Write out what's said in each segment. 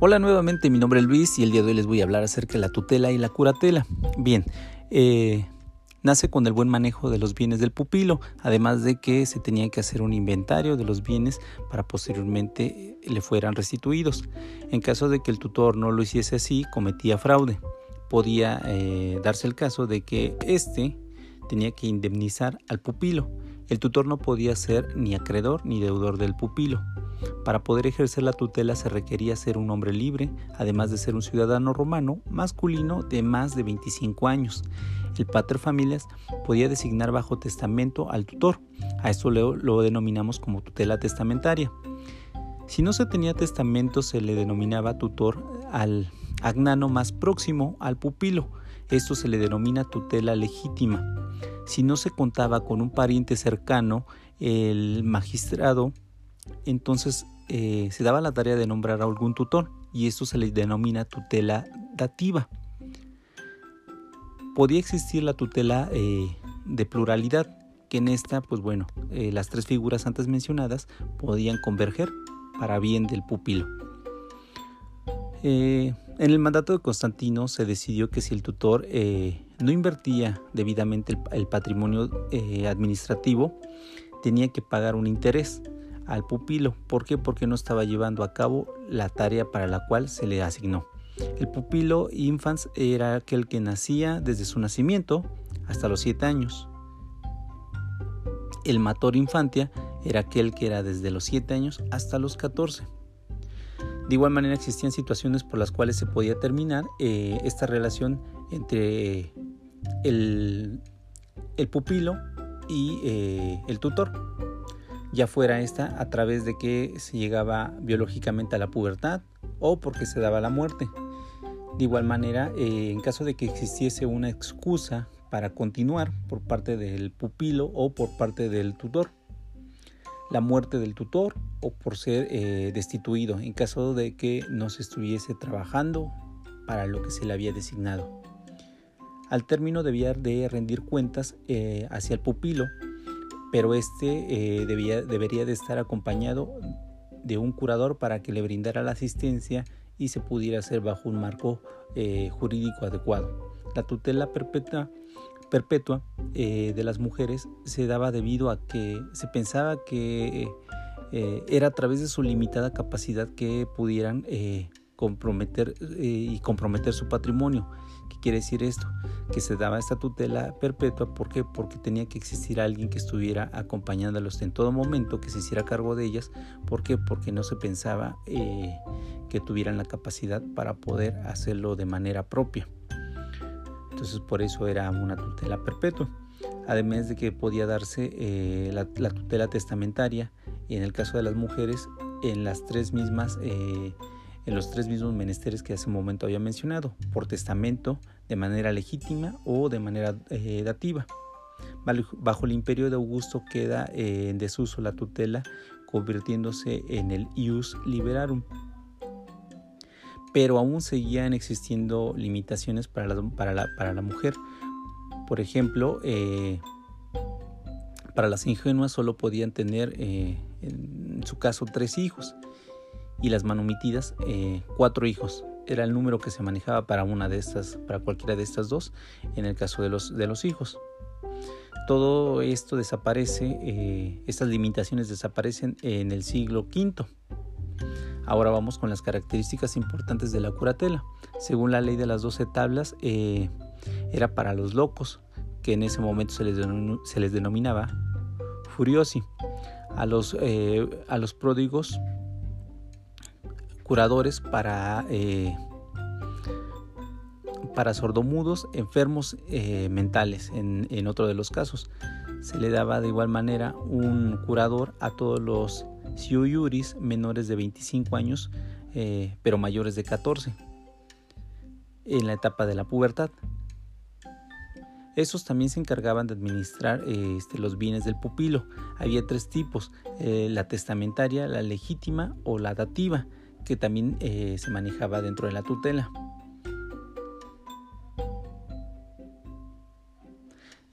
Hola nuevamente, mi nombre es Luis y el día de hoy les voy a hablar acerca de la tutela y la curatela. Bien, eh, nace con el buen manejo de los bienes del pupilo, además de que se tenía que hacer un inventario de los bienes para posteriormente eh, le fueran restituidos. En caso de que el tutor no lo hiciese así, cometía fraude. Podía eh, darse el caso de que éste tenía que indemnizar al pupilo. El tutor no podía ser ni acreedor ni deudor del pupilo. Para poder ejercer la tutela se requería ser un hombre libre, además de ser un ciudadano romano masculino de más de 25 años. El pater familias podía designar bajo testamento al tutor. A esto lo, lo denominamos como tutela testamentaria. Si no se tenía testamento se le denominaba tutor al agnano más próximo al pupilo. Esto se le denomina tutela legítima. Si no se contaba con un pariente cercano, el magistrado entonces eh, se daba la tarea de nombrar a algún tutor y esto se le denomina tutela dativa. Podía existir la tutela eh, de pluralidad, que en esta, pues bueno, eh, las tres figuras antes mencionadas podían converger para bien del pupilo. en el mandato de Constantino se decidió que si el tutor no invertía debidamente el patrimonio administrativo, tenía que pagar un interés al pupilo. ¿Por qué? Porque no estaba llevando a cabo la tarea para la cual se le asignó. El pupilo infans era aquel que nacía desde su nacimiento hasta los 7 años. El mator infantia era aquel que era desde los 7 años hasta los 14. De igual manera existían situaciones por las cuales se podía terminar eh, esta relación entre el, pupilo y eh, el tutor ya fuera esta a través de que se llegaba biológicamente a la pubertad o porque se daba la muerte. De igual manera, eh, en caso de que existiese una excusa para continuar por parte del pupilo o por parte del tutor, la muerte del tutor o por ser eh, destituido en caso de que no se estuviese trabajando para lo que se le había designado. Al término debía de rendir cuentas eh, hacia el pupilo pero este eh, debería de estar acompañado de un curador para que le brindara la asistencia y se pudiera hacer bajo un marco eh, jurídico adecuado. La tutela perpetua, eh, de las mujeres se daba debido a que se pensaba que era a través de su limitada capacidad que pudieran comprometer y comprometer su patrimonio ¿Qué quiere decir esto? Que se daba esta tutela perpetua, ¿por qué? Porque tenía que existir alguien que estuviera acompañándolos en todo momento, que se hiciera cargo de ellas. ¿Por qué? Porque no se pensaba eh, que tuvieran la capacidad para poder hacerlo de manera propia. Entonces por eso era una tutela perpetua. Además de que podía darse eh, la, tutela testamentaria y en el caso de las mujeres en las tres mismas eh, en los tres mismos menesteres que hace un momento había mencionado, por testamento, de manera legítima o de manera eh, dativa. Bajo el imperio de Augusto queda eh, en desuso la tutela, convirtiéndose en el ius liberarum. Pero aún seguían existiendo limitaciones para la, para la, para la mujer. Por ejemplo, eh, para las ingenuas solo podían tener, en su caso, tres hijos y las manumitidas eh, cuatro hijos. Era el número que se manejaba para una de estas, para cualquiera de estas dos, en el caso de los, de los hijos. Todo esto desaparece, eh, estas limitaciones desaparecen en el siglo V. Ahora vamos con las características importantes de la curatela. Según la ley de las doce tablas, eh, era para los locos, que en ese momento se les, se les denominaba furiosi. A los, a los pródigos curadores para, eh, para sordomudos enfermos eh, mentales en, otro de los casos. Se le daba de igual manera un curador a todos los siuyuris menores de 25 años, eh, pero mayores de 14, en la etapa de la pubertad. Estos también se encargaban de administrar este, los bienes del pupilo. Había tres tipos, la testamentaria, la legítima o la dativa que también eh, se manejaba dentro de la tutela.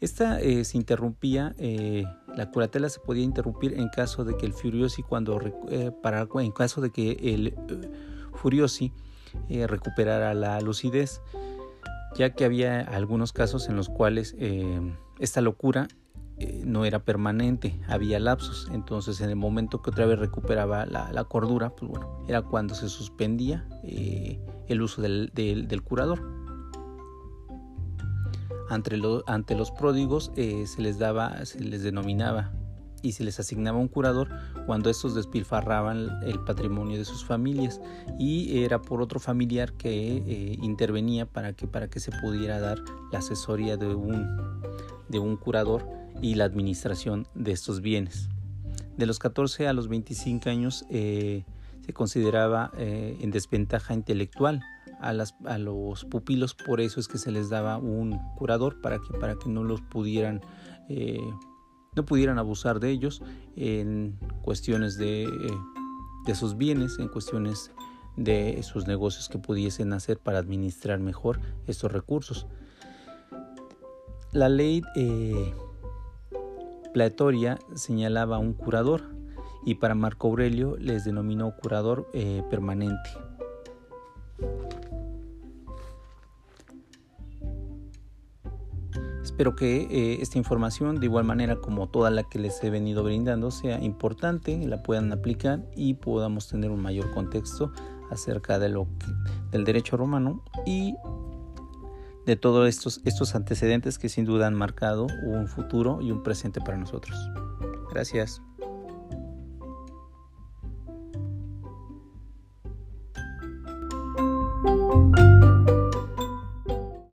Esta eh, se interrumpía, eh, la curatela se podía interrumpir en caso de que el furiosi cuando para en caso de que el Furiosi recuperara la lucidez, ya que había algunos casos en los cuales esta locura eh, no era permanente, había lapsos, entonces en el momento que otra vez recuperaba la, cordura, pues bueno, era cuando se suspendía el uso del, curador. Ante, ante, los pródigos se les daba, se les denominaba y se les asignaba un curador cuando estos despilfarraban el patrimonio de sus familias y era por otro familiar que eh, intervenía para que, para que se pudiera dar la asesoría de un, de un curador y la administración de estos bienes. De los 14 a los 25 años eh, se consideraba eh, en desventaja intelectual a, las, a, los pupilos, por eso es que se les daba un curador para que, para que no los pudieran no pudieran abusar de ellos en cuestiones de, sus bienes, en cuestiones de sus negocios que pudiesen hacer para administrar mejor estos recursos. La ley eh, Platoria señalaba un curador y para Marco Aurelio les denominó curador eh, permanente. Espero que eh, esta información, de igual manera como toda la que les he venido brindando, sea importante, la puedan aplicar y podamos tener un mayor contexto acerca de lo del derecho romano y de todos estos, estos antecedentes que sin duda han marcado un futuro y un presente para nosotros. Gracias.